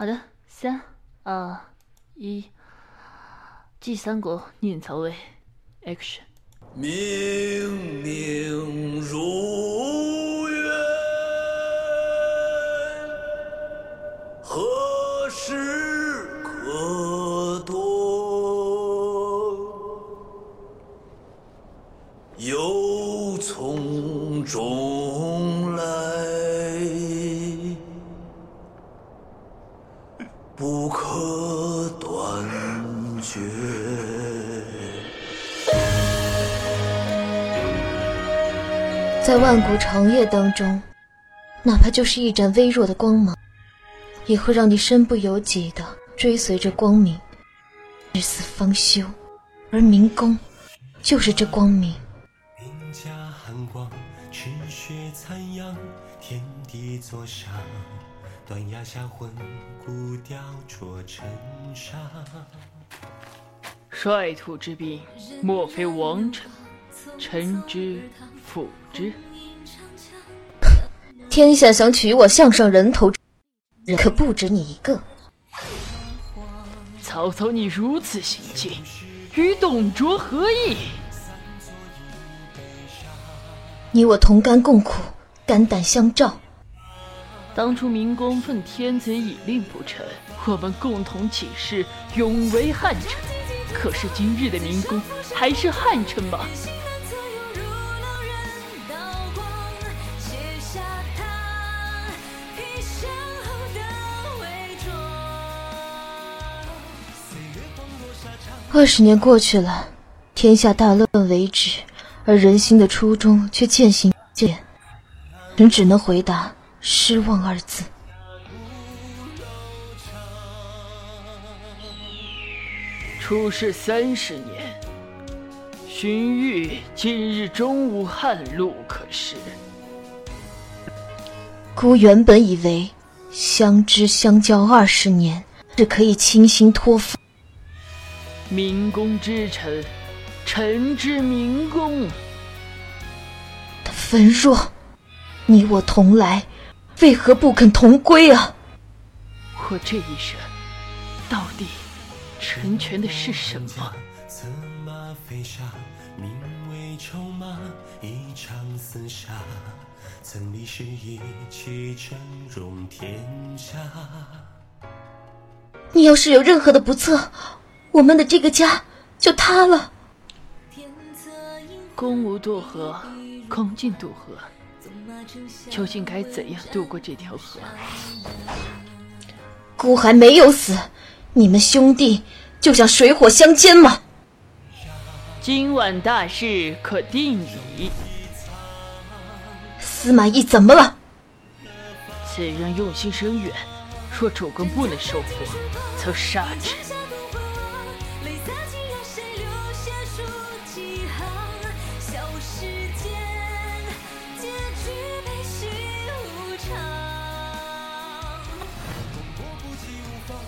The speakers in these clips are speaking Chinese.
好的，三二一，祭三国念曹魏，Action。明明如愿，何时可掇？又从中来，绝。在万古长夜当中，哪怕就是一盏微弱的光芒，也会让你身不由己的追随着光明，至死方休。而明宫，就是这光明。兵家寒光，赤血残阳，天地作响，断崖下魂骨雕琢成沙。率土之滨，莫非王臣？臣之辅之。天下想取我项上人头，人可不止你一个。曹操，你如此行径，与董卓何异？你我同甘共苦，肝胆相照。当初明公奉天子以令不臣，我们共同起誓，永为汉臣。可是今日的明公，还是汉臣吗？二十年过去了，天下大乱为止，而人心的初衷却渐行渐远。人只能回答失望二字。出世三十年，荀彧今日终无汉路可食。孤原本以为相知相交二十年，是可以倾心托付。明公之臣，臣之明公。文若，你我同来，为何不肯同归啊？我这一生，成全的是什么？策马飞沙，名为筹码，一场厮杀，曾历时一起峥嵘天下。你要是有任何的不测，我们的这个家就塌了。公无渡河，公尽渡河。究竟该怎样渡过这条河？孤还没有死，你们兄弟就想水火相煎吗？今晚大事可定矣。司马懿怎么了？此人用心深远，若主公不能收服，则杀之。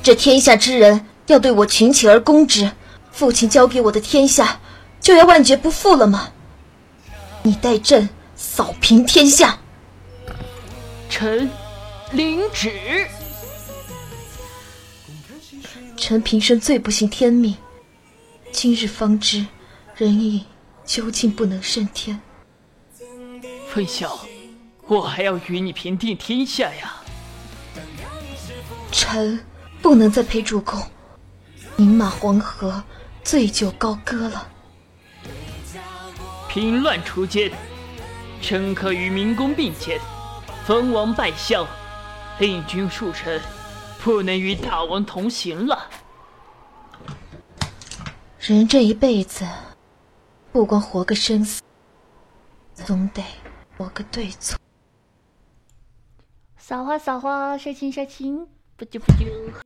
这天下之人要对我群起而攻之，父亲交给我的天下就要万劫不复了吗？你待朕扫平天下。臣领旨。臣平生最不信天命，今日方知人意究竟不能胜天。分晓，我还要与你平定天下呀！臣不能再陪主公饮马黄河，醉酒高歌了。平乱除奸，臣可与明公并肩，封王拜相，令君恕臣不能与大王同行了。人这一辈子，不光活个生死，总得活个对错。撒花撒花，杀青杀青，不丢不啾。